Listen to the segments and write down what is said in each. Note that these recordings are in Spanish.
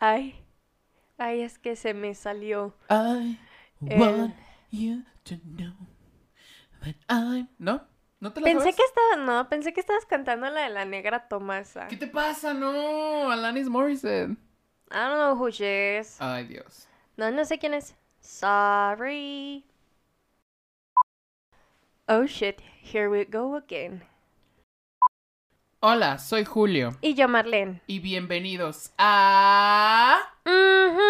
Ay, ay, es que se me salió. I El- want you to know that I'm... ¿No? ¿No te la Pensé sabes? que estaba, no, pensé que estabas cantando la de la negra Tomasa. ¿Qué te pasa? No, Alanis Morissette. I don't know who she is. Ay, Dios. No, no sé quién es. Sorry. Oh shit, here we go again. Hola, soy Julio. Y yo, Marlene. Y bienvenidos a... Ujú.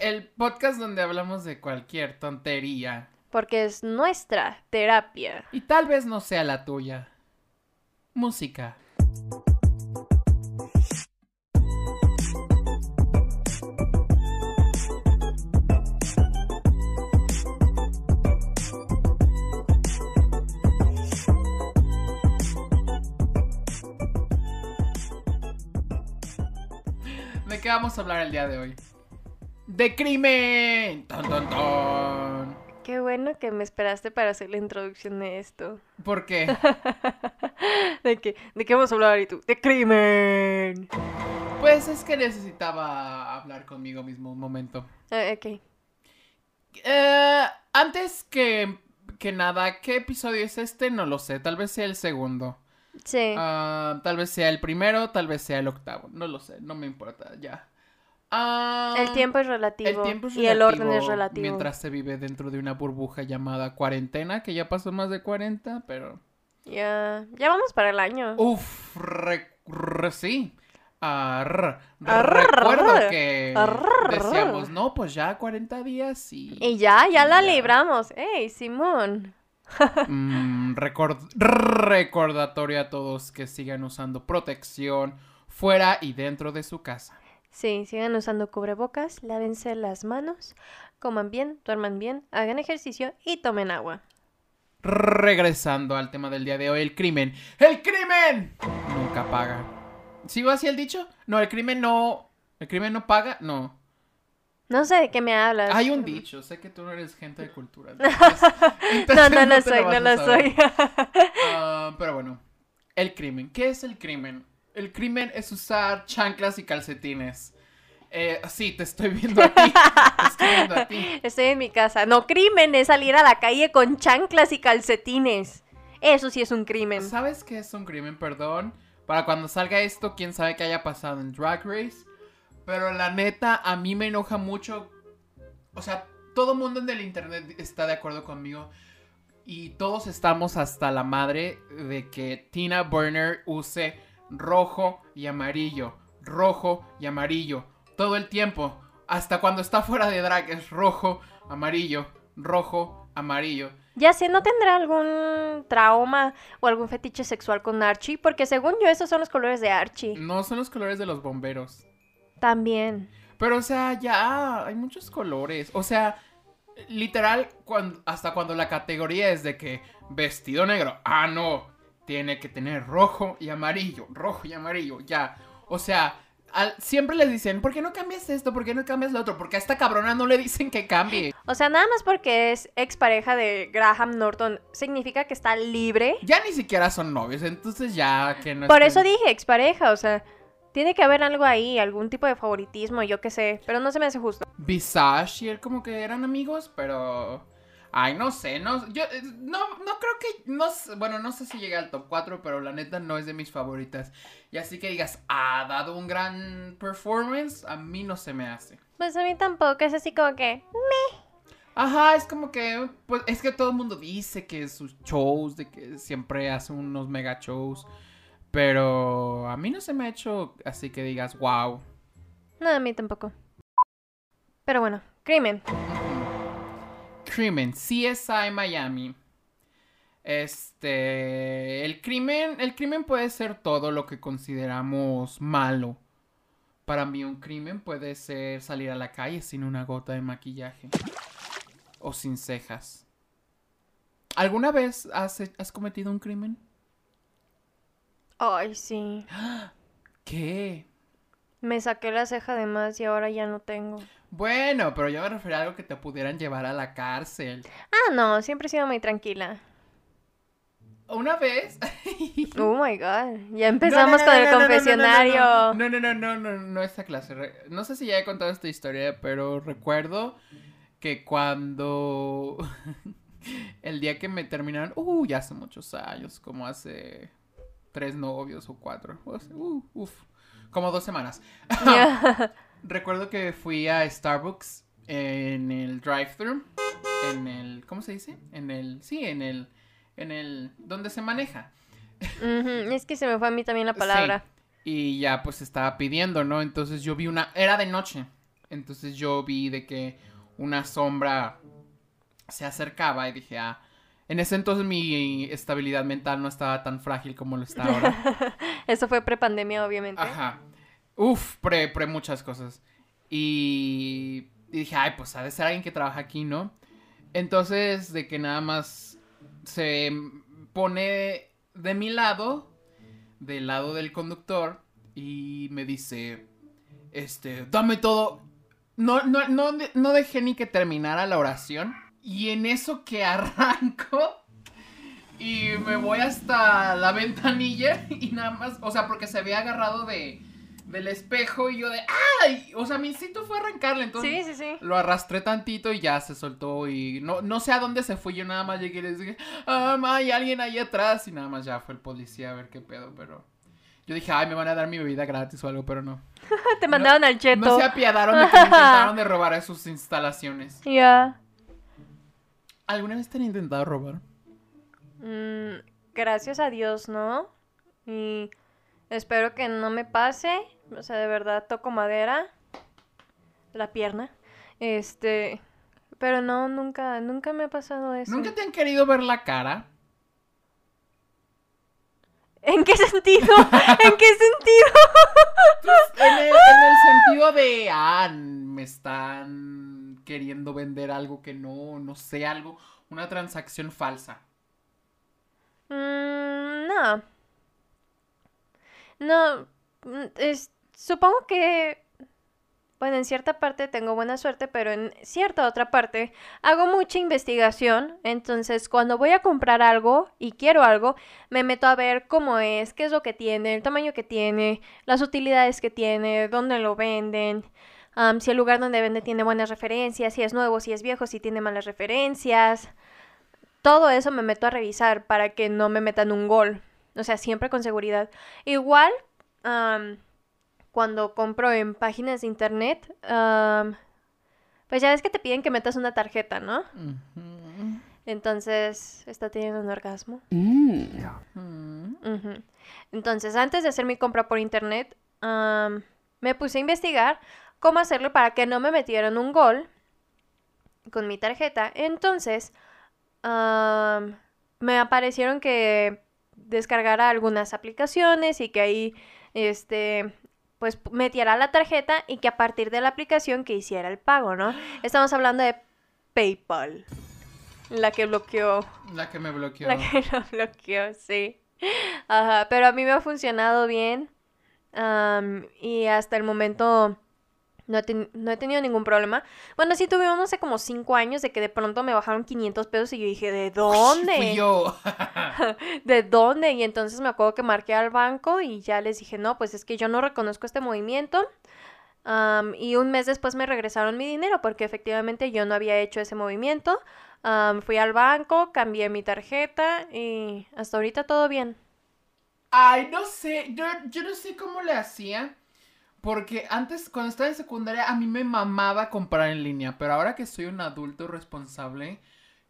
El podcast donde hablamos de cualquier tontería. Porque es nuestra terapia. Y tal vez no sea la tuya. Música. Qué vamos a hablar el día de hoy? ¡De crimen! ¡Ton, ton, ton! Qué bueno que me esperaste para hacer la introducción de esto. ¿Por qué? ¿De qué, ¿De qué vamos a hablar y tú? ¡De crimen! Pues es que necesitaba hablar conmigo mismo un momento. Ah, ok. Eh, antes que, que nada, ¿qué episodio es este? No lo sé. Tal vez sea el segundo. Sí. Ah, tal vez sea el primero, tal vez sea el octavo. No lo sé, no me importa, ya. Ah, el tiempo es relativo. el tiempo es y el orden es relativo relativo. Mientras se vive dentro de una burbuja llamada cuarentena, que ya pasó más de 40, pero... Ya. Ya vamos para el año. Uf, re- re- sí. Ah, rr. Arr, Recuerdo arr. que Arr. decíamos, no, pues ya 40 días y... Y ya, ya la libramos. ¡Ey, Simón! Mm, record- recordatorio a todos que sigan usando protección fuera y dentro de su casa. Sí, sigan usando cubrebocas, lávense las manos, coman bien, duerman bien, hagan ejercicio y tomen agua. Regresando al tema del día de hoy, el crimen. ¡El crimen! Nunca paga. ¿Sigo así el dicho? No, el crimen no... ¿El crimen no paga? No. No sé de qué me hablas. Hay un dicho, sé que tú no eres gente de cultura. No, entonces no lo soy, no lo soy. Ah, pero bueno, el crimen. ¿Qué es el crimen? El crimen es usar chanclas y calcetines. Eh, sí, te estoy viendo a ti. Te estoy viendo a ti. Estoy en mi casa. No, crimen es salir a la calle con chanclas y calcetines. Eso sí es un crimen. ¿Sabes qué es un crimen? Perdón. Para cuando salga esto, quién sabe qué haya pasado en Drag Race. Pero la neta, a mí me enoja mucho. O sea, todo mundo en el internet está de acuerdo conmigo. Y todos estamos hasta la madre de que Tina Burner use rojo y amarillo. Rojo y amarillo. Todo el tiempo. Hasta cuando está fuera de drag es rojo, amarillo, rojo, amarillo. Ya sé, ¿no tendrá algún trauma o algún fetiche sexual con Archie? Porque según yo, esos son los colores de Archie. No son los colores de los bomberos. También. Pero, o sea, ya hay muchos colores. O sea, literal, hasta cuando la categoría es de que vestido negro. Ah, no. Tiene que tener rojo y amarillo. Rojo y amarillo, ya. O sea, al- siempre les dicen, ¿por qué no cambias esto? ¿Por qué no cambias lo otro? Porque a esta cabrona no le dicen que cambie. O sea, nada más porque es expareja de Graham Norton, significa que está libre. Ya ni siquiera son novios, entonces ya que no Por estén- eso dije expareja, o sea, tiene que haber algo ahí, algún tipo de favoritismo, yo qué sé, pero no se me hace justo. Visage y él como que eran amigos, pero... Ay, no sé, no, yo eh, no, no creo que, no, bueno, no sé si llega al top 4, pero la neta no es de mis favoritas. Y así que digas, ha dado un gran performance, a mí no se me hace. Pues a mí tampoco, es así como que... Ajá, es como que, pues es que todo el mundo dice que sus shows, de que siempre hace unos mega shows, pero a mí no se me ha hecho así que digas, wow. No, a mí tampoco. Pero bueno, crimen. Crimen, CSI Miami. Este, el crimen, el crimen puede ser todo lo que consideramos malo. Para mí un crimen puede ser salir a la calle sin una gota de maquillaje o sin cejas. ¿Alguna vez has, has cometido un crimen? Ay, sí. ¿Qué? Me saqué la ceja de más y ahora ya no tengo. Bueno, pero yo me refería a algo que te pudieran llevar a la cárcel. Ah, no, siempre he sido muy tranquila. una vez. Oh my god. Ya empezamos con el confesionario. No, no, no, no, no, no, esta clase. No sé si ya he contado esta historia, pero recuerdo que cuando. el día que me terminaron. Uh, ya hace muchos años, como hace tres novios o cuatro. Uh, uf, como dos semanas. recuerdo que fui a Starbucks en el drive-thru. En el. ¿Cómo se dice? En el. Sí, en el en el donde se maneja. Es que se me fue a mí también la palabra. Y ya pues estaba pidiendo, ¿no? Entonces yo vi una, era de noche. Entonces yo vi de que una sombra se acercaba y dije, ah, en ese entonces mi estabilidad mental no estaba tan frágil como lo está ahora. Eso fue prepandemia, obviamente. Ajá. Uf, pre, pre muchas cosas. Y, y dije, ay, pues ha de ser alguien que trabaja aquí, ¿no? Entonces, de que nada más se pone de mi lado, del lado del conductor, y me dice, este, dame todo. No, no, no, no dejé ni que terminara la oración. Y en eso que arranco y me voy hasta la ventanilla y nada más, o sea, porque se había agarrado de, del espejo y yo de ¡ay! O sea, mi instinto fue arrancarle, entonces sí, sí, sí. lo arrastré tantito y ya se soltó y no, no sé a dónde se fue, yo nada más llegué y les dije, ¡ah, hay alguien ahí atrás! Y nada más ya fue el policía a ver qué pedo, pero... Yo dije, ay, me van a dar mi bebida gratis o algo, pero no. Te mandaron al cheto. No se apiadaron de que intentaron de robar a sus instalaciones. Ya. ¿Alguna vez te han intentado robar? Mm, gracias a Dios, ¿no? Y espero que no me pase. O sea, de verdad toco madera. La pierna. Este. Pero no, nunca, nunca me ha pasado eso. ¿Nunca te han querido ver la cara? ¿En qué sentido? ¿En qué sentido? Pues, en, el, en el sentido de, ah, me están queriendo vender algo que no, no sé, algo, una transacción falsa. Mm, no. No, mm, Supongo que, bueno, en cierta parte tengo buena suerte, pero en cierta otra parte hago mucha investigación. Entonces, cuando voy a comprar algo y quiero algo, me meto a ver cómo es, qué es lo que tiene, el tamaño que tiene, las utilidades que tiene, dónde lo venden. Si el lugar donde vende tiene buenas referencias, si es nuevo, si es viejo, si tiene malas referencias. Todo eso me meto a revisar para que no me metan un gol. O sea, siempre con seguridad. Igual, cuando compro en páginas de internet, pues ya ves que te piden que metas una tarjeta, ¿no? Entonces, está teniendo un orgasmo. Mm. Entonces, antes de hacer mi compra por internet, me puse a investigar cómo hacerlo para que no me metieran un gol con mi tarjeta. Entonces, me aparecieron que descargara algunas aplicaciones y que ahí este pues metiera la tarjeta y que a partir de la aplicación que hiciera el pago, ¿no? Estamos hablando de PayPal. La que bloqueó. La que me bloqueó. La que lo bloqueó, sí. Ajá, pero a mí me ha funcionado bien. y hasta el momento no he, tenido ningún problema. Bueno, sí tuvimos hace como cinco años de que de pronto me bajaron 500 pesos y yo dije, ¿de dónde? Fui yo. ¿De dónde? Y entonces me acuerdo que marqué al banco y ya les dije, no, pues es que yo no reconozco este movimiento. y un mes después me regresaron mi dinero porque efectivamente yo no había hecho ese movimiento. fui al banco, cambié mi tarjeta y hasta ahorita todo bien. Ay, no sé, yo, yo no sé cómo le hacía. Porque antes, cuando estaba en secundaria, a mí me mamaba comprar en línea. Pero ahora que soy un adulto responsable,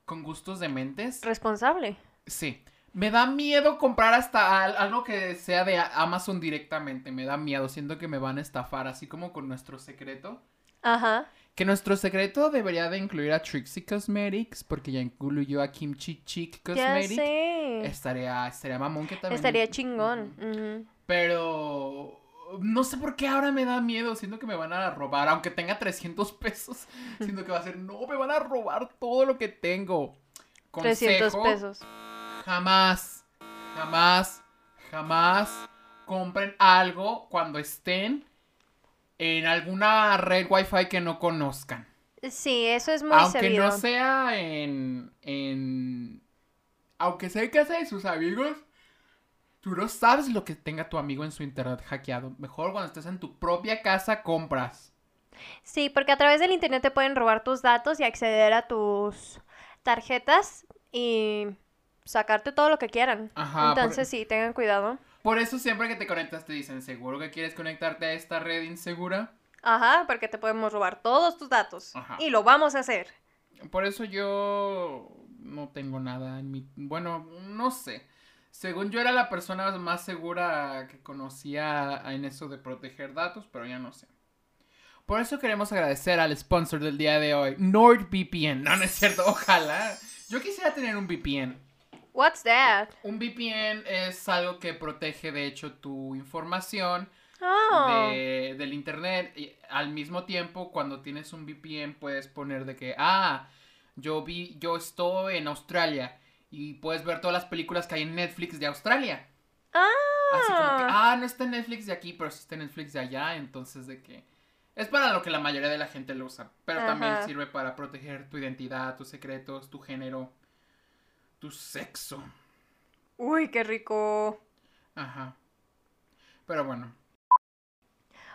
con gustos de mentes. ¿Responsable? Sí. Me da miedo comprar hasta algo que sea de Amazon directamente. Me da miedo. Siento que me van a estafar, así como con nuestro secreto. Ajá. Que nuestro secreto debería de incluir a Trixie Cosmetics, porque ya incluyó a Kimchi Chick Cosmetics. Ya sé. Estaría, estaría mamón que también. Estaría chingón. Pero no sé por qué ahora me da miedo. Siento que me van a robar. Aunque tenga 300 pesos. Siento que va a ser, no, me van a robar todo lo que tengo. Consejo, 300 pesos. Jamás, jamás, jamás compren algo cuando estén en alguna red wifi que no conozcan. Sí, eso es muy Aunque no sea en, en aunque sea en casa de sus amigos, tú no sabes lo que tenga tu amigo en su internet hackeado. Mejor cuando estés en tu propia casa compras. Sí, porque a través del internet te pueden robar tus datos y acceder a tus tarjetas y sacarte todo lo que quieran. Ajá, Entonces por- sí, tengan cuidado. Por eso siempre que te conectas te dicen, ¿seguro que quieres conectarte a esta red insegura? Ajá, porque te podemos robar todos tus datos. Ajá. Y lo vamos a hacer. Por eso yo no tengo nada en mi... Bueno, no sé. Según yo era la persona más segura que conocía en eso de proteger datos, pero ya no sé. Por eso queremos agradecer al sponsor del día de hoy, NordVPN. No, no es cierto, ojalá. Yo quisiera tener un VPN. What's that? Un VPN es algo que protege de hecho tu información Oh. de- del internet y al mismo tiempo cuando tienes un VPN puedes poner de que ah yo vi yo estoy en Australia y puedes ver todas las películas que hay en Netflix de Australia. Así como que Ah. ah no está en Netflix de aquí pero sí está en Netflix de allá entonces de que es para lo que la mayoría de la gente lo usa pero también sirve para proteger tu identidad tus secretos tu género tu sexo. Uy, qué rico. ajá. Pero bueno.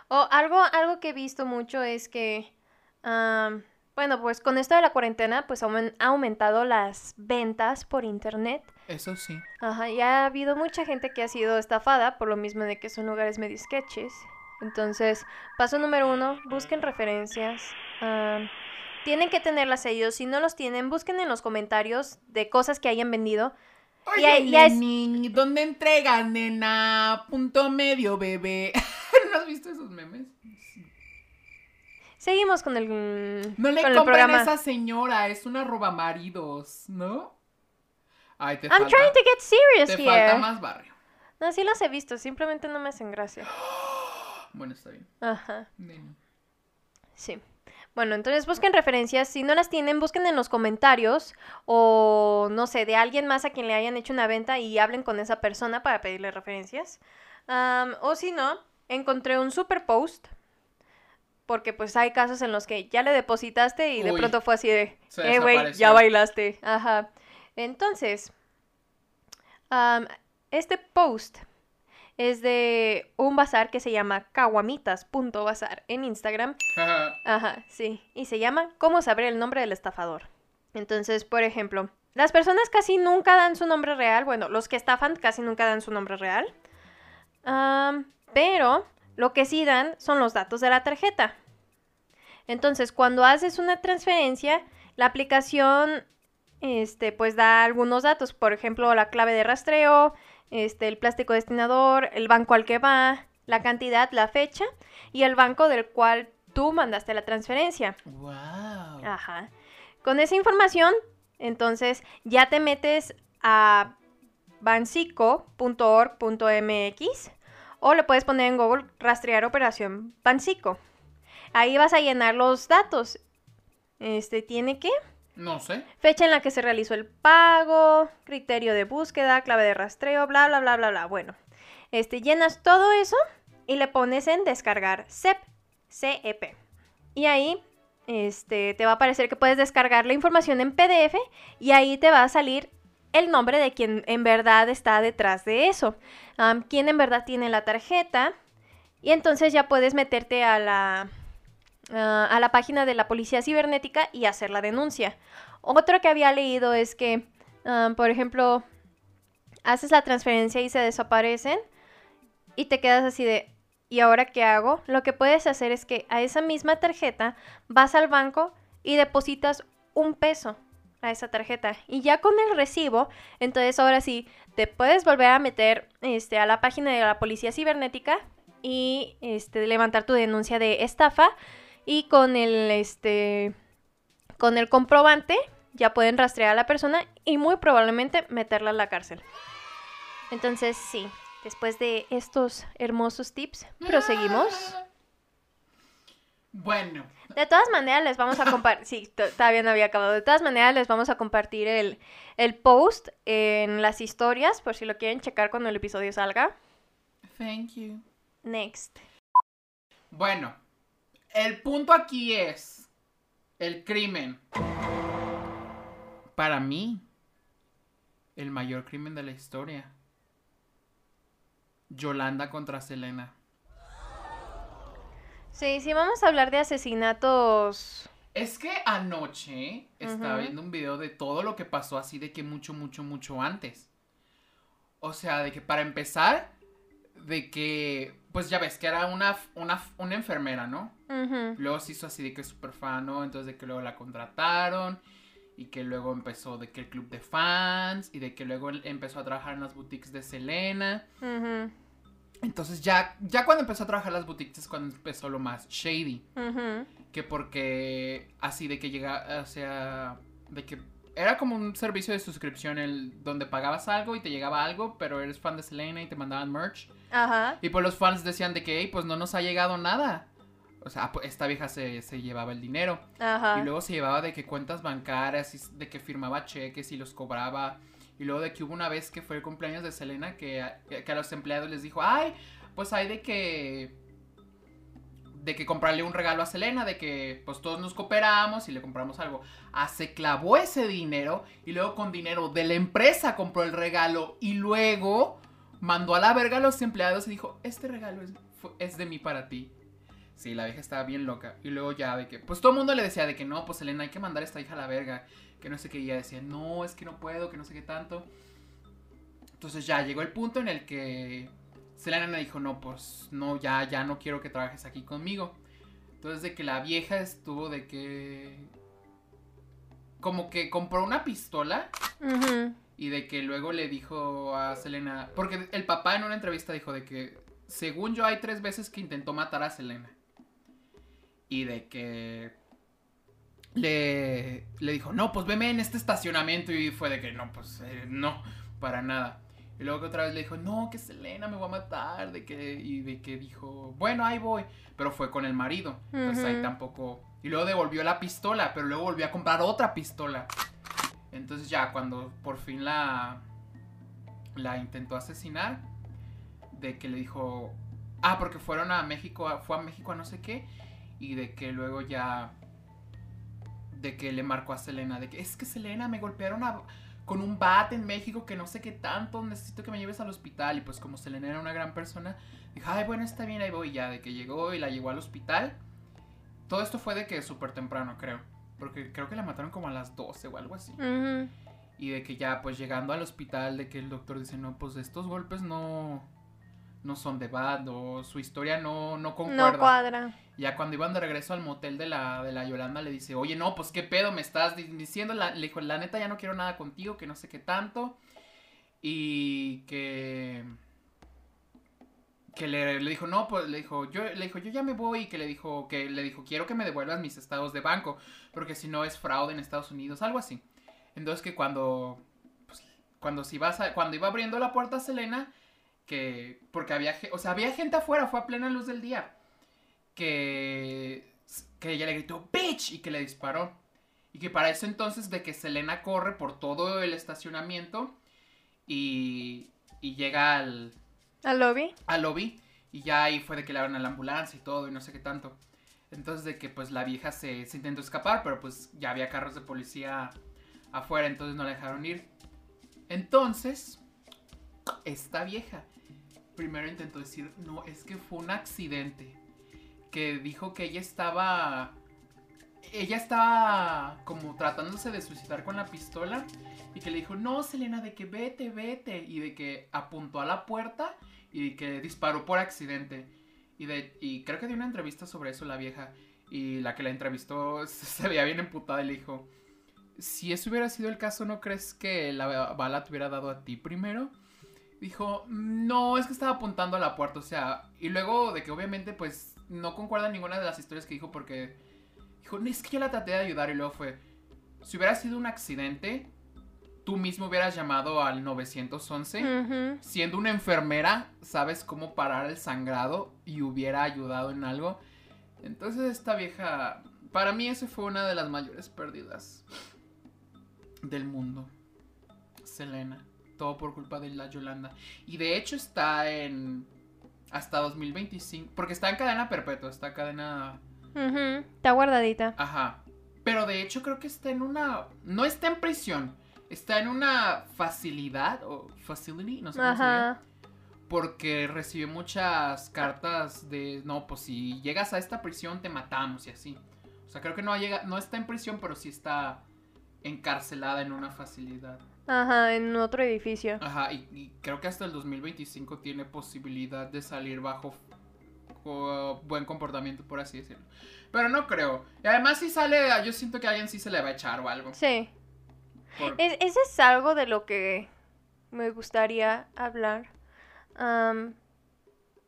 O algo, algo que he visto mucho es que, bueno, pues con esto de la cuarentena, pues aumen- ha aumentado las ventas por internet. eso sí Ajá, y ha habido mucha gente que ha sido estafada por lo mismo de que son lugares medio sketches. Entonces, paso número uno, busquen referencias. tienen que tenerlas ellos. Si no los tienen, busquen en los comentarios de cosas que hayan vendido. Oye, Y ahí- ya es- neni, ¿dónde entregan, nena? Punto medio, bebé. ¿No has visto esos memes? Seguimos con el, No le compren a esa señora, es una robamaridos, ¿no? Ay, te I'm falta, trying to get serious te here. falta más barrio. No, sí los he visto, simplemente no me hacen gracia. Bueno, está bien. Ajá, sí. Bueno, entonces busquen referencias. Si no las tienen, busquen en los comentarios o no sé, de alguien más a quien le hayan hecho una venta y hablen con esa persona para pedirle referencias. O si no, encontré un super post. Porque pues hay casos en los que ya le depositaste y de pronto fue así de, eh, güey, ya bailaste. Ajá. Entonces, este post es de un bazar que se llama kawamitas.bazar en Instagram. Ajá, sí. Y se llama ¿Cómo saber el nombre del estafador? Entonces, por ejemplo, las personas casi nunca dan su nombre real. Bueno, los que estafan casi nunca dan su nombre real. Pero lo que sí dan son los datos de la tarjeta. Entonces, cuando haces una transferencia, la aplicación este, pues da algunos datos. Por ejemplo, la clave de rastreo, este, el plástico destinador, el banco al que va, la cantidad, la fecha y el banco del cual tú mandaste la transferencia. Wow. Ajá. Con esa información, entonces ya te metes a bancico.org.mx o le puedes poner en Google rastrear operación Bancico. Ahí vas a llenar los datos. Este tiene que No sé. fecha en la que se realizó el pago, criterio de búsqueda, clave de rastreo, bla bla bla bla bla. Bueno, este llenas todo eso y le pones en descargar CEP, CEP. Y ahí este te va a aparecer que puedes descargar la información en PDF y ahí te va a salir el nombre de quien en verdad está detrás de eso. Am, quién en verdad tiene la tarjeta y entonces ya puedes meterte a la ah, a la página de la policía cibernética y hacer la denuncia. Otro que había leído es que, por ejemplo, haces la transferencia y se desaparecen y te quedas así de, ¿y ahora qué hago? Lo que puedes hacer es que a esa misma tarjeta vas al banco y depositas un peso a esa tarjeta y ya con el recibo, entonces ahora sí te puedes volver a meter este, a la página de la policía cibernética y este, levantar tu denuncia de estafa y con el este con el comprobante ya pueden rastrear a la persona y muy probablemente meterla a la cárcel. Entonces, sí, después de estos hermosos tips, proseguimos. Bueno, De todas maneras, les vamos a compartir. Sí, to- todavía no había acabado. De todas maneras, les vamos a compartir el, el post en las historias por si lo quieren checar cuando el episodio salga. thank you. Next. Bueno, el punto aquí es el crimen. Para mí el mayor crimen de la historia. Yolanda contra Selena. Sí, sí, vamos a hablar de asesinatos. Es que anoche estaba viendo un video de todo lo que pasó así de que mucho, mucho, mucho antes. O sea, de que para empezar, de que, pues ya ves que era una, una, una enfermera, ¿no? Ujú. Luego se hizo así de que súper fan, ¿no? Entonces de que luego la contrataron y que luego empezó de que el club de fans y de que luego empezó a trabajar en las boutiques de Selena. Ujú. Entonces ya, ya cuando empezó a trabajar las boutiques es cuando empezó lo más shady. Que porque así de que llega, o sea, de que era como un servicio de suscripción el, donde pagabas algo y te llegaba algo, pero eres fan de Selena y te mandaban merch. Ajá. Y pues los fans decían de que, "Ey, pues no nos ha llegado nada. O sea, pues, esta vieja se, se llevaba el dinero. Ajá. Y luego se llevaba de que cuentas bancarias, y de que firmaba cheques y los cobraba. Y luego de que hubo una vez que fue el cumpleaños de Selena que a, los empleados les dijo, ay, pues hay de que... De que comprarle un regalo a Selena, de que pues todos nos cooperamos y le compramos algo. Ah, se clavó ese dinero y luego con dinero de la empresa compró el regalo y luego mandó a la verga a los empleados y dijo, este regalo es, es de mí para ti. Sí, la vieja estaba bien loca. Y luego ya de que, pues todo el mundo le decía de que no, pues Elena, hay que mandar a esta hija a la verga. Que no sé qué. Y ella decía, no, es que no puedo, que no sé qué tanto. Entonces ya llegó el punto en el que Selena le dijo, no, pues no, ya, ya no quiero que trabajes aquí conmigo. Entonces de que la vieja estuvo de que... Como que compró una pistola y de que luego le dijo a Selena, porque el papá en una entrevista dijo de que, según yo, hay tres veces que intentó matar a Selena. Y de que le, le dijo, no, pues veme en este estacionamiento. Y fue de que, no, pues eh, no, para nada. Y luego que otra vez le dijo, no, que Selena me va a matar. De que, y de que dijo, bueno, ahí voy. Pero fue con el marido. Entonces ahí tampoco. Y luego devolvió la pistola, pero luego volvió a comprar otra pistola. Entonces ya cuando por fin la la intentó asesinar, de que le dijo, ah, porque fueron a México, fue a México a no sé qué, y de que luego ya, de que le marcó a Selena, de que es que Selena me golpearon a- con un bat en México que no sé qué tanto, necesito que me lleves al hospital, y pues como Selena era una gran persona, dijo, ay, bueno, está bien, ahí voy, y ya, de que llegó y la llevó al hospital. Todo esto fue de que súper temprano, creo. Porque creo que la mataron como a las 12 o algo así. Y de que ya, pues llegando al hospital, de que el doctor dice, no, pues estos golpes no, no son de bad, o su historia no, no concuerda. No cuadra. ya cuando iban de regreso al motel de la, de la Yolanda, le dice, oye, no, pues qué pedo, me estás di- diciendo, la, le dijo, la neta ya no quiero nada contigo, que no sé qué tanto. Y que... Que le, le dijo, no, pues le dijo, yo, le dijo, yo ya me voy, y que le dijo, que le dijo, quiero que me devuelvas mis estados de banco, porque si no es fraude en Estados Unidos, algo así. Entonces que cuando, pues, cuando si vas a- cuando iba abriendo la puerta a Selena, que, porque había, o sea, había gente afuera, fue a plena luz del día, que, que ella le gritó, bitch, y que le disparó. Y que para eso entonces de que Selena corre por todo el estacionamiento y, y llega al, ¿Al lobby? al lobby y ya ahí fue de que le abran a la ambulancia y todo y no sé qué tanto. Entonces de que pues la vieja se, se intentó escapar, pero pues ya había carros de policía afuera, entonces no la dejaron ir. Entonces, esta vieja primero intentó decir, no, es que fue un accidente. Que dijo que ella estaba... Ella estaba como tratándose de suicidar con la pistola y que le dijo, no, Selena, de que vete, vete. Y de que apuntó a la puerta y que disparó por accidente. Y, de, y creo que dio una entrevista sobre eso la vieja. Y la que la entrevistó se, se veía bien emputada y le dijo, si eso hubiera sido el caso, ¿no crees que la bala te hubiera dado a ti primero? Dijo, no, es que estaba apuntando a la puerta, o sea, y luego de que obviamente pues no concuerda ninguna de las historias que dijo porque dijo, es que yo la traté de ayudar y luego fue, si hubiera sido un accidente, tú mismo hubieras llamado al 911. Ujú. Siendo una enfermera, sabes cómo parar el sangrado y hubiera ayudado en algo. Entonces esta vieja, para mí eso fue una de las mayores pérdidas del mundo. Selena, todo por culpa de la Yolanda. Y de hecho está en hasta 2025, porque está en cadena perpetua, está en cadena. Está guardadita. ajá. Pero de hecho creo que está en una, no está en prisión, está en una facilidad o facility, no sé cómo se Ajá. diga, porque recibió muchas cartas de, no, pues si llegas a esta prisión te matamos y así. O sea, creo que no llega, no está en prisión, pero sí está encarcelada en una facilidad. Ajá, en otro edificio. Ajá, y, y creo que hasta el 2025 tiene posibilidad de salir bajo buen comportamiento, por así decirlo. Pero no creo. Y además si sale, yo siento que a alguien sí se le va a echar o algo. Sí. Por- Es- ese es algo de lo que me gustaría hablar. Am,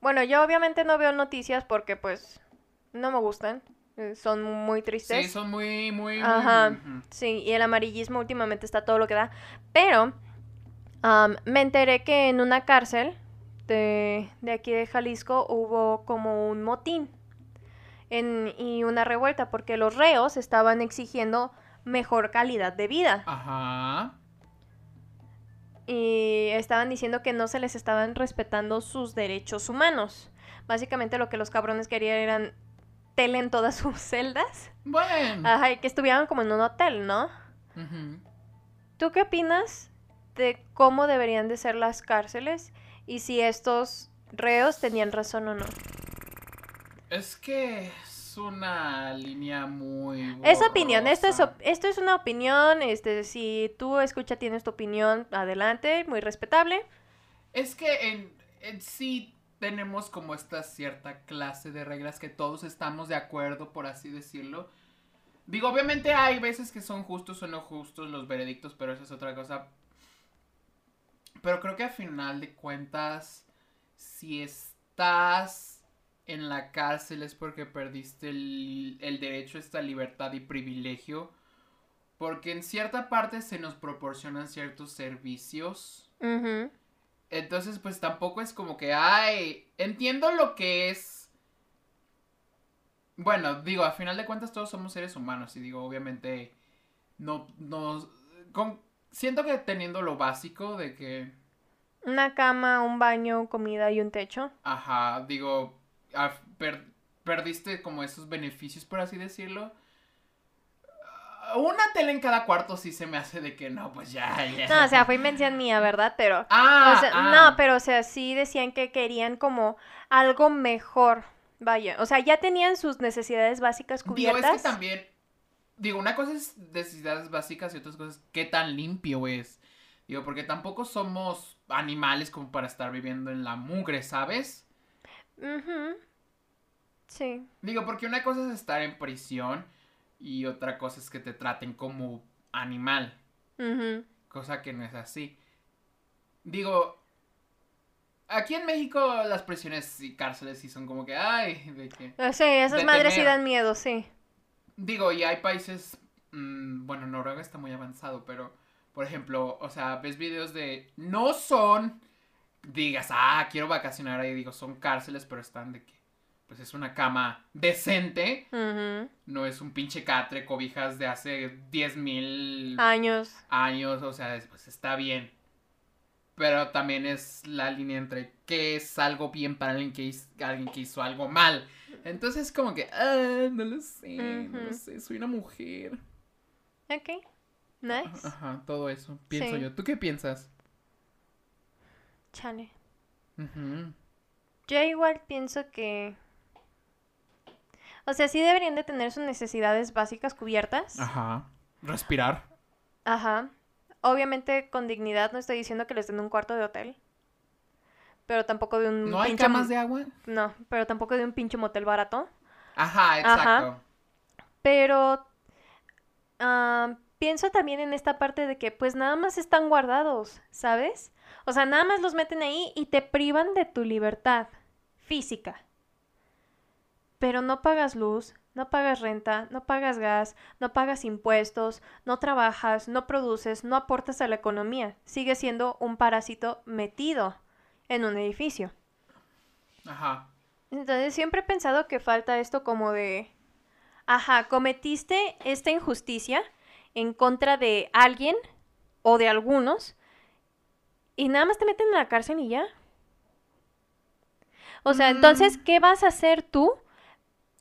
bueno, yo obviamente no veo noticias porque pues no me gustan. Eh, Son muy tristes. Sí, son muy, muy... muy- Ajá. Sí, y el amarillismo últimamente está todo lo que da. Pero me enteré que en una cárcel de, de aquí de Jalisco hubo como un motín en- y una revuelta porque los reos estaban exigiendo mejor calidad de vida Ajá. y estaban diciendo que no se les estaban respetando sus derechos humanos. Básicamente lo que los cabrones querían eran tele en todas sus celdas. Bueno. Ajá, y que estuvieran como en un hotel, ¿no? ¿Tú qué opinas de cómo deberían de ser las cárceles y si estos reos tenían razón o no? Es que es una línea muy... Es opinión, esto es, borrosa. op- esto es una opinión, este, si tú escucha tienes tu opinión, adelante, muy respetable. Es que en, en sí tenemos como esta cierta clase de reglas que todos estamos de acuerdo, por así decirlo. Digo, obviamente hay veces que son justos o no justos los veredictos, pero esa es otra cosa. Pero creo que a final de cuentas, si estás en la cárcel es porque perdiste el, derecho a esta libertad y privilegio. Porque en cierta parte se nos proporcionan ciertos servicios. Entonces, pues tampoco es como que, ay, entiendo lo que es. Bueno, digo, a final de cuentas todos somos seres humanos y digo, obviamente, no, no, con, siento que teniendo lo básico de que, Una cama, un baño, comida y un techo. ajá, digo, per- perdiste como esos beneficios, por así decirlo. Una tele en cada cuarto sí se me hace de que no, pues ya, ya. No, o sea, fue invención mía, ¿verdad? Pero... Ah, o sea, ah. No, pero o sea, sí decían que querían como algo mejor. Vaya, o sea, ya tenían sus necesidades básicas Digo, cubiertas. es que también. Digo, una cosa es necesidades básicas y otras cosas qué tan limpio es. Digo, porque tampoco somos animales como para estar viviendo en la mugre, ¿sabes? Ujú. Sí. Digo, porque una cosa es estar en prisión y otra cosa es que te traten como animal, cosa que no es así. Digo, aquí en México las prisiones y cárceles sí son como que, ay, de que... Eh, Sí, esas madres sí dan miedo, sí. Digo, y hay países, mm, bueno, Noruega está muy avanzado, pero, por ejemplo, o sea, ves videos de, no son, digas, ah, quiero vacacionar ahí, digo, son cárceles, pero están de que, pues es una cama decente, no es un pinche catre, cobijas de hace 10 mil Años. años, o sea, es- pues está bien. Pero también es la línea entre qué es algo bien para alguien que, hizo, alguien que hizo algo mal. Entonces como que, ah, no lo sé, no lo sé, soy una mujer. Ok. Nice. Ajá, todo eso, pienso Sí. yo. ¿Tú qué piensas? Chale. Ujú. Yo igual pienso que... O sea, sí deberían de tener sus necesidades básicas cubiertas. Ajá. Respirar. Ajá. Obviamente con dignidad, no estoy diciendo que les den un cuarto de hotel. Pero tampoco de un ¿No hay pinche camas de agua? No, pero tampoco de un pinche motel barato. Ajá, exacto. Pero ah, pienso también en esta parte de que pues nada más están guardados, ¿sabes? O sea, nada más los meten ahí y te privan de tu libertad física. Pero no pagas luz, no pagas renta, no pagas gas, no pagas impuestos, no trabajas, no produces, no aportas a la economía. Sigues siendo un parásito metido en un edificio. Ajá. Entonces siempre he pensado que falta esto como de, ajá, cometiste esta injusticia en contra de alguien o de algunos y nada más te meten en la cárcel y ya. O sea, Mm. entonces, ¿qué vas a hacer tú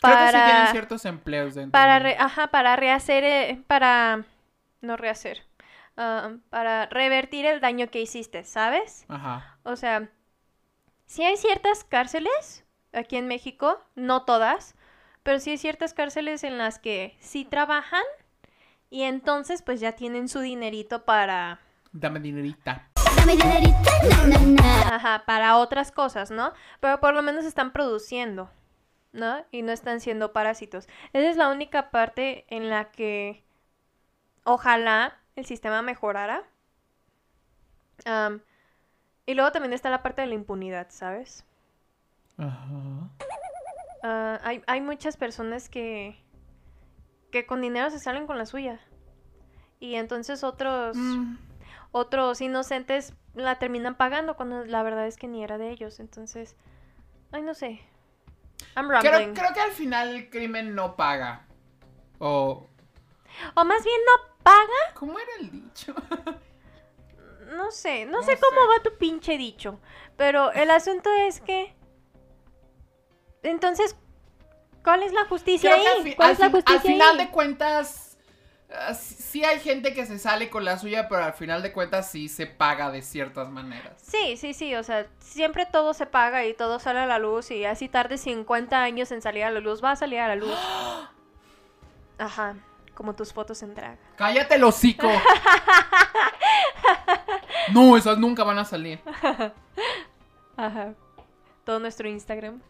Creo que sí tienen para, ciertos empleos dentro para, de- re- ajá, para rehacer, eh, para, no rehacer, ah, para revertir el daño que hiciste, ¿sabes? Ajá. O sea, sí hay ciertas cárceles aquí en México, no todas, pero sí hay ciertas cárceles en las que sí trabajan y entonces pues ya tienen su dinerito para, Dame dinerita. Dame dinerita, na, na, na. ajá, para otras cosas, ¿no? Pero por lo menos están produciendo, ¿no? Y no están siendo parásitos. Esa es la única parte en la que ojalá el sistema mejorara. Y luego también está la parte de la impunidad, ¿sabes? Ajá. Ah, hay, hay muchas personas que, que con dinero se salen con la suya. Y entonces otros, Mm, otros inocentes la terminan pagando cuando la verdad es que ni era de ellos. Entonces, ay, no sé. I'm Creo, creo que al final el crimen no paga. O. O más bien no paga. ¿Cómo era el dicho? No sé, no, No sé cómo va tu pinche dicho. Pero el asunto es que... Entonces, ¿cuál es la justicia Creo ahí? ¿Cuál es la fin- al justicia final ahí? de cuentas. Ah, sí sí hay gente que se sale con la suya, pero al final de cuentas sí se paga de ciertas maneras. Sí, sí, sí, o sea, siempre todo se paga y todo sale a la luz y así tarde 50 años en salir a la luz, va a salir a la luz. Ajá, como tus fotos en drag. ¡Cállate el hocico! no, esas nunca van a salir. Ajá. Todo nuestro Instagram.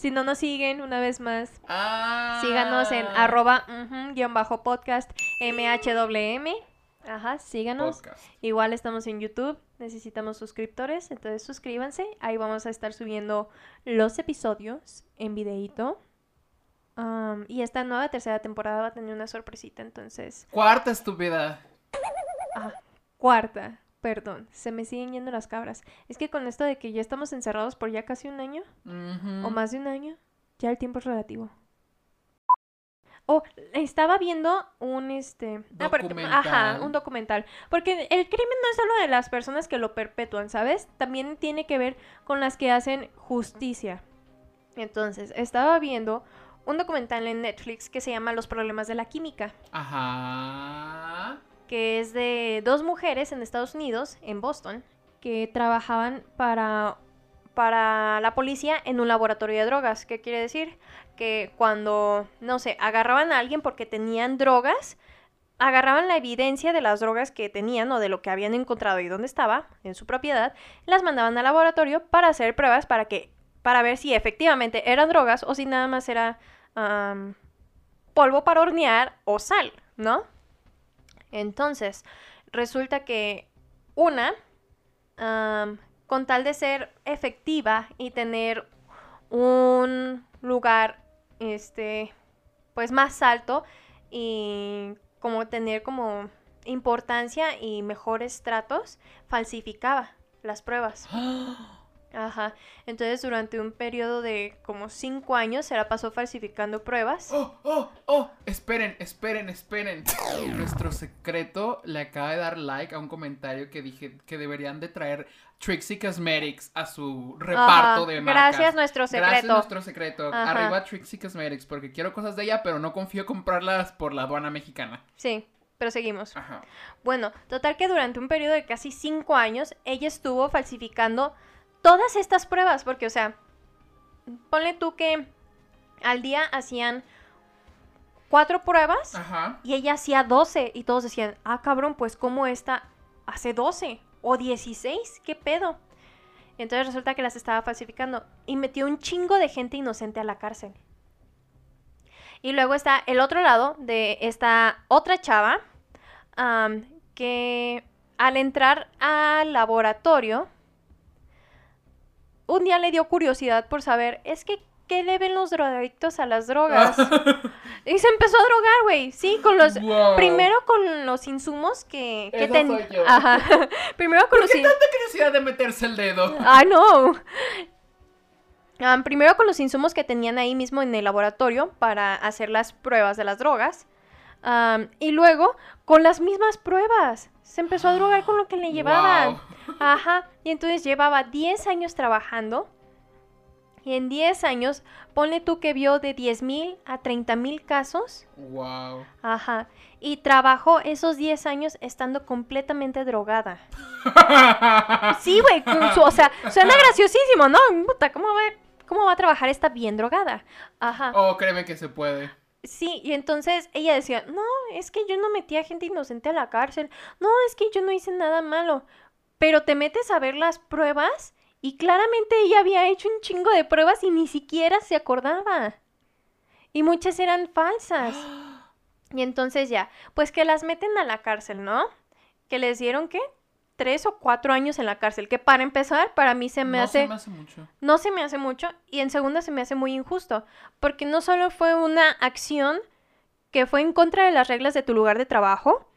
Si no nos siguen, una vez más, Ah. síganos en arroba guion bajo podcast mhwm. Ajá, síganos. Podcast. Igual estamos en YouTube, necesitamos suscriptores, entonces suscríbanse. Ahí vamos a estar subiendo los episodios en videíto. Y esta nueva tercera temporada va a tener una sorpresita, entonces... Cuarta estúpida. Ah, cuarta, perdón, se me siguen yendo las cabras. Es que con esto de que ya estamos encerrados por ya casi un año, o más de un año, ya el tiempo es relativo. Oh, estaba viendo un este ah, Documental. ajá, un documental, porque el crimen no es solo de las personas que lo perpetúan, ¿sabes? También tiene que ver con las que hacen justicia. Entonces, estaba viendo un documental en Netflix que se llama Los problemas de la química, Ajá. Que es de dos mujeres en Estados Unidos, en Boston, que trabajaban para para la policía en un laboratorio de drogas. ¿Qué quiere decir? Que cuando, no sé, agarraban a alguien porque tenían drogas, agarraban la evidencia de las drogas que tenían o de lo que habían encontrado y dónde estaba, en su propiedad, las mandaban al laboratorio para hacer pruebas para que para ver si efectivamente eran drogas o si nada más era polvo para hornear o sal, ¿no? Entonces, resulta que una, con tal de ser efectiva y tener un lugar, este, pues más alto y como tener como importancia y mejores tratos, falsificaba las pruebas. Ajá. Entonces, durante un periodo de como cinco años, se la pasó falsificando pruebas. Oh, oh, oh. Esperen, esperen, esperen. Nuestro secreto le acaba de dar like a un comentario que dije que deberían de traer Trixie Cosmetics a su reparto Ajá. de marcas. Gracias, nuestro Gracias secreto. nuestro secreto. Ajá. Arriba Trixie Cosmetics porque quiero cosas de ella, pero no confío comprarlas por la aduana mexicana. Sí, pero seguimos. Ajá. Bueno, total que durante un periodo de casi cinco años, ella estuvo falsificando todas estas pruebas, porque, o sea, ponle tú que al día hacían cuatro pruebas Ajá. y ella hacía 12 y todos decían, ah, cabrón, pues como esta hace 12 o 16, ¿qué pedo? Entonces resulta que las estaba falsificando y metió un chingo de gente inocente a la cárcel. Y luego está el otro lado de esta otra chava que al entrar al laboratorio, un día le dio curiosidad por saber, es que, ¿qué le ven los drogadictos a las drogas? y se empezó a drogar, güey, sí, con los... Wow. Primero con los insumos que, que Esa ten- soy yo. Ajá. Primero con ¿Por los qué in- tanta curiosidad de meterse el dedo? I know. Am, primero con los insumos que tenían ahí mismo en el laboratorio para hacer las pruebas de las drogas. Am, y luego con las mismas pruebas. Se empezó a drogar con lo que le llevaban. Wow. Ajá. Y entonces llevaba 10 años trabajando Y en 10 años, ponle tú que vio de 10 mil a 30 mil casos. Wow. Ajá. Y trabajó esos 10 años estando completamente drogada. Sí, güey. O sea, suena graciosísimo, ¿no? Puta, ¿cómo va, ¿cómo va a trabajar esta bien drogada? Ajá. Oh, créeme que se puede. Sí, y entonces ella decía, no, es que yo no metí a gente inocente a la cárcel. No, es que yo no hice nada malo. Pero te metes a ver las pruebas y claramente ella había hecho un chingo de pruebas y ni siquiera se acordaba. Y muchas eran falsas. Y entonces ya, pues que las meten a la cárcel, ¿no? Que les dieron, ¿qué? Tres o cuatro años en la cárcel. Que para empezar, para mí se me no hace... se me hace mucho. No se me hace mucho y en segunda se me hace muy injusto, porque no solo fue una acción que fue en contra de las reglas de tu lugar de trabajo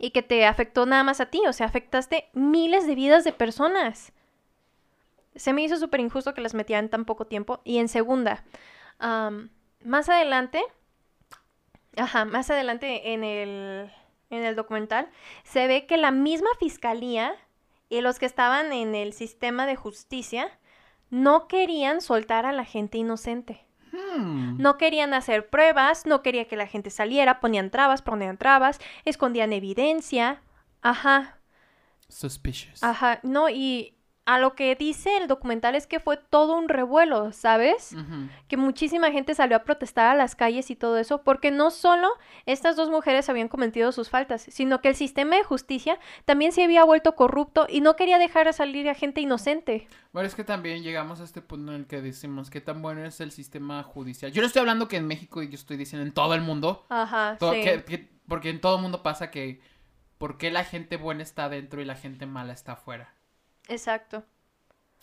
y que te afectó nada más a ti, o sea, afectaste miles de vidas de personas. Se me hizo súper injusto que las metieran tan poco tiempo. Y en segunda, más adelante, ajá, más adelante en el, en el documental, se ve que la misma fiscalía y los que estaban en el sistema de justicia no querían soltar a la gente inocente. Hmm. No querían hacer pruebas, no quería que la gente saliera, ponían trabas, ponían trabas, escondían evidencia. Ajá, Suspicious. ajá, no, y a lo que dice el documental es que fue todo un revuelo, ¿sabes? Que muchísima gente salió a protestar a las calles y todo eso, porque no solo estas dos mujeres habían cometido sus faltas, sino que el sistema de justicia también se había vuelto corrupto y no quería dejar a salir a gente inocente. Bueno, es que también llegamos a este punto en el que decimos qué tan bueno es el sistema judicial. Yo no estoy hablando que en México, y yo estoy diciendo en todo el mundo. Ajá, todo- sí. que- que- porque en todo el mundo pasa que ¿por qué la gente buena está adentro y la gente mala está afuera? Exacto.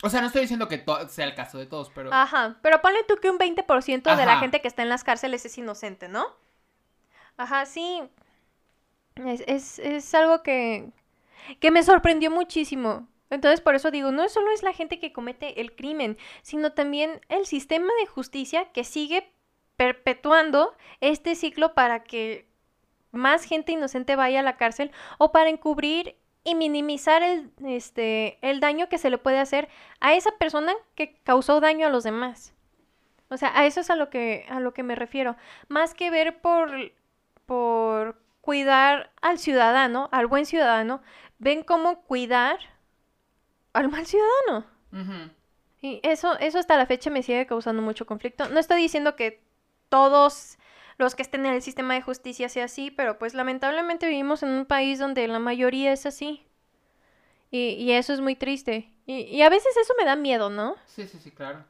O sea, no estoy diciendo que sea el caso de todos, pero... Ajá, pero ponle tú que un 20% de la Ajá. gente que está en las cárceles es inocente, ¿no? Ajá, sí. Es, es, es algo que, que me sorprendió muchísimo. Entonces, por eso digo, no solo es la gente que comete el crimen, sino también el sistema de justicia que sigue perpetuando este ciclo para que más gente inocente vaya a la cárcel o para encubrir y minimizar el, este, el daño que se le puede hacer a esa persona que causó daño a los demás. O sea, a eso es a lo que, a lo que me refiero. Más que ver por, por cuidar al ciudadano, al buen ciudadano, ven cómo cuidar al mal ciudadano. Y eso, eso hasta la fecha me sigue causando mucho conflicto. No estoy diciendo que todos los que estén en el sistema de justicia sea así, pero pues lamentablemente vivimos en un país donde la mayoría es así. Y, y eso es muy triste. Y, y a veces eso me da miedo, ¿no? Sí, sí, sí, claro.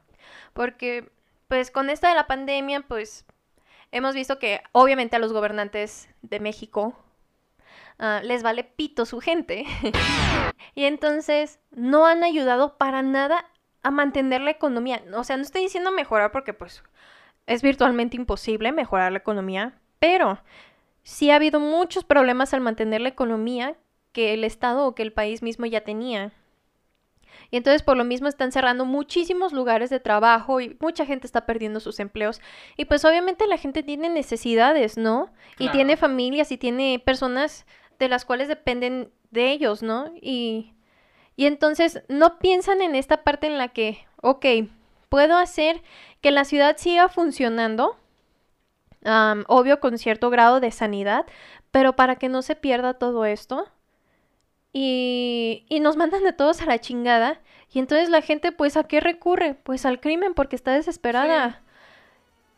Porque pues con esto de la pandemia, pues hemos visto que obviamente a los gobernantes de México ah, les vale pito su gente. y entonces no han ayudado para nada a mantener la economía. O sea, no estoy diciendo mejorar porque pues es virtualmente imposible mejorar la economía, pero sí ha habido muchos problemas al mantener la economía que el Estado o que el país mismo ya tenía. Y entonces por lo mismo están cerrando muchísimos lugares de trabajo y mucha gente está perdiendo sus empleos. Y pues obviamente la gente tiene necesidades, ¿no? Y tiene familias y tiene personas de las cuales dependen de ellos, ¿no? Y, y entonces no piensan en esta parte en la que, ok, puedo hacer que la ciudad siga funcionando, obvio con cierto grado de sanidad, pero para que no se pierda todo esto. Y, y nos mandan de todos a la chingada. Y entonces la gente, pues, ¿a qué recurre? Pues al crimen, porque está desesperada.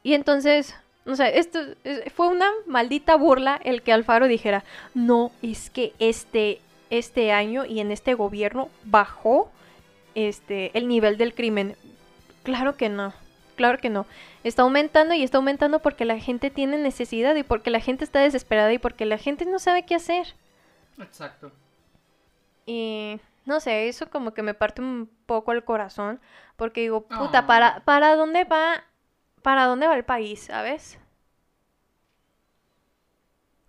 Y entonces, o sea, esto es- fue una maldita burla el que Alfaro dijera, no, es que este, este año y en este gobierno bajó este, el nivel del crimen. Claro que no, claro que no. Está aumentando y está aumentando porque la gente tiene necesidad y porque la gente está desesperada y porque la gente no sabe qué hacer. Exacto. Y no sé, eso como que me parte un poco el corazón, porque digo, puta, Ah. ¿para, ¿para dónde va? ¿Para dónde va el país, sabes?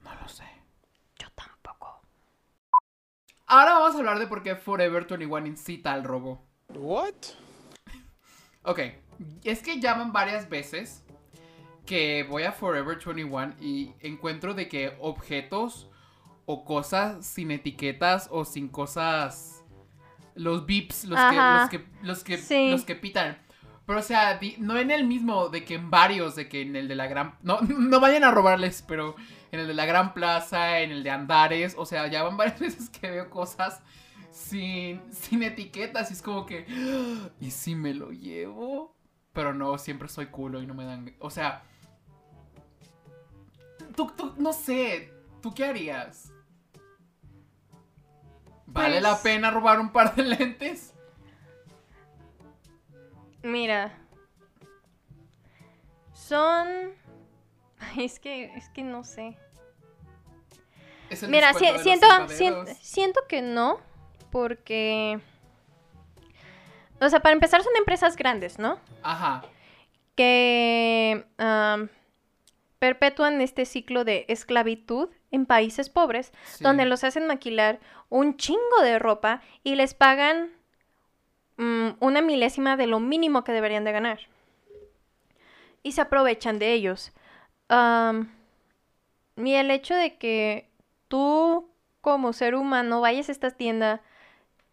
No lo sé. Yo tampoco. Ahora vamos a hablar de por qué Forever 21 incita al robo. What? Ok, es que llaman varias veces que voy a Forever 21 y encuentro de que objetos o cosas sin etiquetas o sin cosas... Los beeps, los que, los que, los que, Sí. los que pitan. Pero, o sea, no en el mismo, de que en varios, de que en el de la gran... No, no vayan a robarles, pero en el de la Gran Plaza, en el de Andares, o sea, ya van varias veces que veo cosas sin, sin etiquetas y es como que... "Ah, ¿Y si me lo llevo? Pero no, siempre soy culo y no me dan... O sea... Tú, tú, no sé, ¿tú qué harías? ¿Vale Pues- la pena robar un par de lentes? Mira. Son. Ay, es que, es que no sé. Mira, si- siento, siento que no, porque... O sea, para empezar son empresas grandes, ¿no? Ajá. Que perpetúan este ciclo de esclavitud en países pobres, sí. donde los hacen maquilar un chingo de ropa y les pagan mm, una milésima de lo mínimo que deberían de ganar. Y se aprovechan de ellos. Am, y el hecho de que tú como ser humano vayas a esta tienda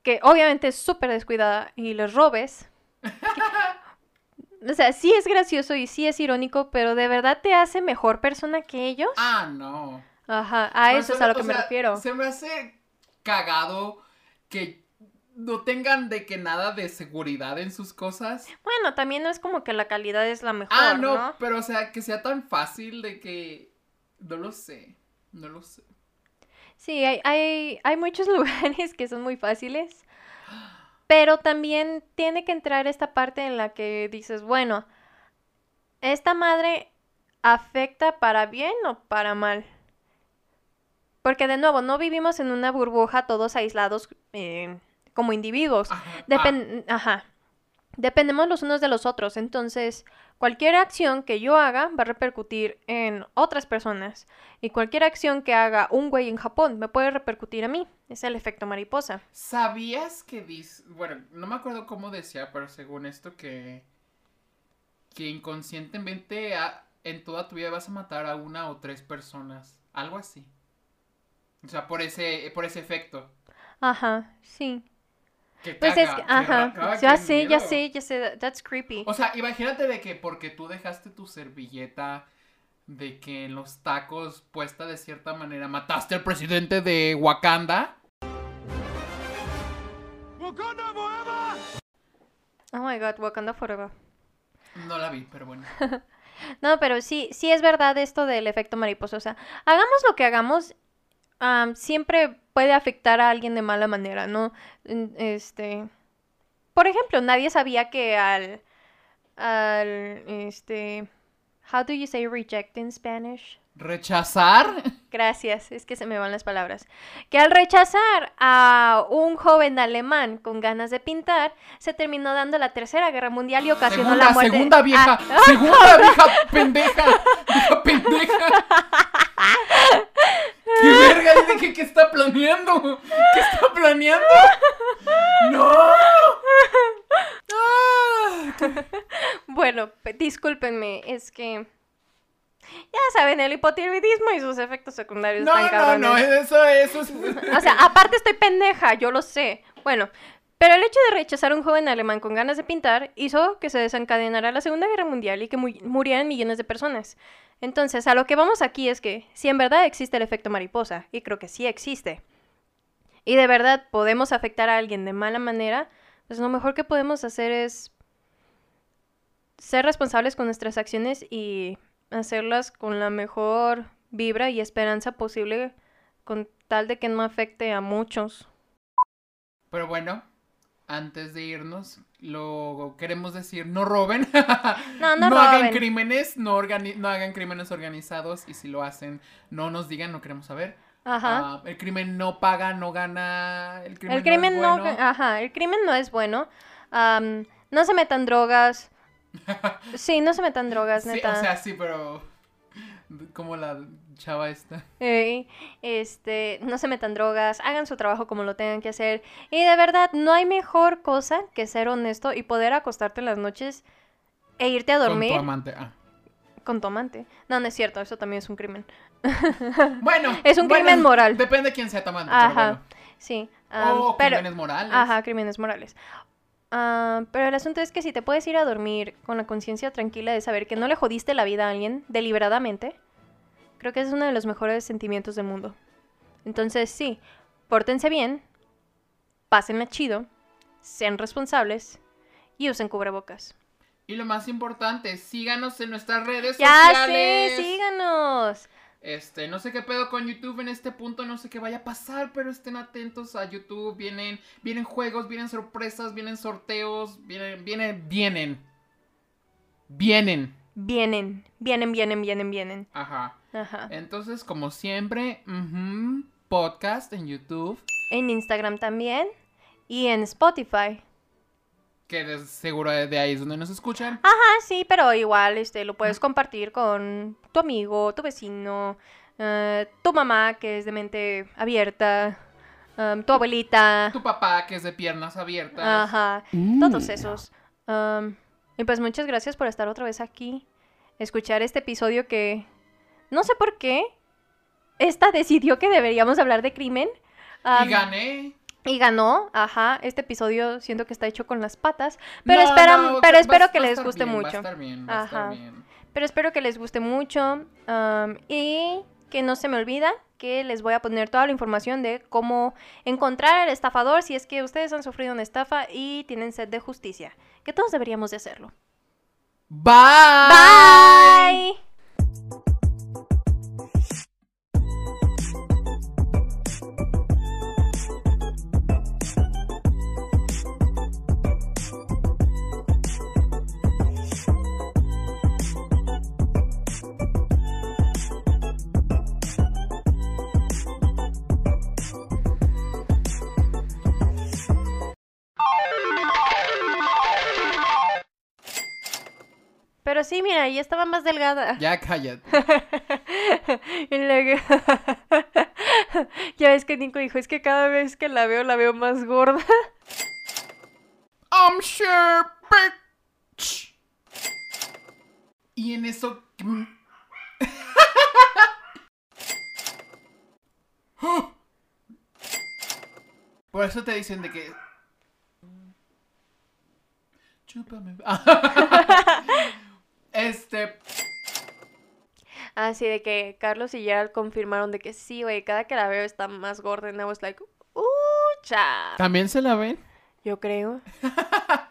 que obviamente es súper descuidada y les robes. o sea, sí es gracioso y sí es irónico, pero ¿de verdad te hace mejor persona que ellos? Ah, no. Ajá, a eso es a lo que me sea, refiero. Se me hace cagado que no tengan de que nada de seguridad en sus cosas. Bueno, también no es como que la calidad es la mejor, ah, no, ¿no? pero o sea, que sea tan fácil de que... No lo sé, no lo sé. Sí, hay, hay, hay muchos lugares que son muy fáciles, pero también tiene que entrar esta parte en la que dices, bueno, ¿esta madre afecta para bien o para mal? Porque de nuevo, no vivimos en una burbuja todos aislados eh, como individuos. Ajá, Depen- Ajá. Dependemos los unos de los otros. Entonces, cualquier acción que yo haga va a repercutir en otras personas. Y cualquier acción que haga un güey en Japón me puede repercutir a mí. Es el efecto mariposa. ¿Sabías que dice... Bueno, no me acuerdo cómo decía, pero según esto que... Que inconscientemente a- en toda tu vida vas a matar a una o tres personas. Algo así. O sea, por ese, por ese efecto. Ajá, sí. Que Pues es caga, que, que ajá. caga, Ya sé, ya miedo. sé, ya sé. That's creepy. O sea, imagínate de que porque tú dejaste tu servilleta de que en los tacos puesta de cierta manera mataste al presidente de Wakanda. Oh my god, Wakanda Forever. No la vi, pero bueno. No, pero sí, sí es verdad esto del efecto mariposa. O sea, hagamos lo que hagamos, siempre puede afectar a alguien de mala manera, ¿no? Este, por ejemplo, nadie sabía que al, al, este, how do you say reject in Spanish? ¿Rechazar? Gracias, es que se me van las palabras. Que al rechazar a un joven alemán con ganas de pintar, se terminó dando la tercera guerra mundial y ocasionó Segunda, la muerte. segunda vieja. Ah, Segunda vieja pendeja. Vieja pendeja. Y dije, ¿qué está planeando? ¿Qué está planeando? ¡No! Ah, Bueno, pe- discúlpenme, es que ya saben, el hipotiroidismo y sus efectos secundarios No, no, no, eso es... O sea, aparte estoy pendeja, yo lo sé. Bueno, pero el hecho de rechazar a un joven alemán con ganas de pintar hizo que se desencadenara la Segunda Guerra Mundial y que mu- murieran millones de personas. Entonces, a lo que vamos aquí es que si en verdad existe el efecto mariposa, y creo que sí existe, y de verdad podemos afectar a alguien de mala manera, pues lo mejor que podemos hacer es ser responsables con nuestras acciones y hacerlas con la mejor vibra y esperanza posible con tal de que no afecte a muchos. Pero bueno, antes de irnos, lo queremos decir, no roben. No, no hagan roben. crímenes, no, no hagan crímenes organizados y si lo hacen, no nos digan, no queremos saber. Ajá. Ah, el crimen no paga, no gana, el crimen, el crimen no no, es bueno. ajá, el crimen no es bueno. No se metan drogas. Sí, no se metan drogas, Sí, neta. o sea, sí, pero como la chava esta. Este, no se metan drogas, hagan su trabajo como lo tengan que hacer. Y de verdad, no hay mejor cosa que ser honesto y poder acostarte en las noches e irte a dormir Con tu amante. Ah. con tu amante. No, no es cierto, eso también es un crimen. Bueno. Es un bueno, crimen moral. Depende de quién sea tu amante, Ajá, pero bueno. sí. pero, crímenes morales. Ajá, crímenes morales. Pero el asunto es que si te puedes ir a dormir con la conciencia tranquila de saber que no le jodiste la vida a alguien deliberadamente, creo que es uno de los mejores sentimientos del mundo. Entonces, sí, pórtense bien, pásenla chido, sean responsables y usen cubrebocas. Y lo más importante, síganos en nuestras redes Ya sociales. sé, síganos. Este, no sé qué pedo con YouTube en este punto, no sé qué vaya a pasar, pero estén atentos a YouTube. Vienen, vienen juegos, vienen sorpresas, vienen sorteos, vienen, vienen, vienen. Vienen. Vienen, vienen, vienen, vienen, vienen. Ajá. Ajá. Entonces, como siempre, podcast en YouTube. En Instagram también y en Spotify. Que de seguro de ahí es donde nos escuchan. Ah, sí, pero igual este, lo puedes compartir con tu amigo, tu vecino, eh, tu mamá que es de mente abierta, um, tu abuelita. Tu papá, que es de piernas abiertas. Ajá, todos esos. Um, y pues muchas gracias por estar otra vez aquí, escuchar este episodio que no sé por qué esta decidió que deberíamos hablar de crimen. y gané. y ganó, ajá, este episodio siento que está hecho con las patas, pero, No, espera- no, pero espero va que les guste bien, Va a mucho. estar bien, va a estar Ajá. bien. Pero espero que les guste mucho um, y que no se me olvida que les voy a poner toda la información de cómo encontrar al estafador si es que ustedes han sufrido una estafa y tienen sed de justicia, que todos deberíamos de hacerlo. Bye. Bye. Ya estaba más delgada. Ya cállate. Y luego- ya ves que Nico dijo, es que cada vez que la veo, la veo más gorda. I'm sure, bitch. Y en eso. Por eso te dicen de que. Chúpame. Este. Así de que Carlos y Gerald confirmaron de que sí, güey, cada que la veo está más gorda. And I was like, ¡Ucha! ¿También se la ven? Yo creo.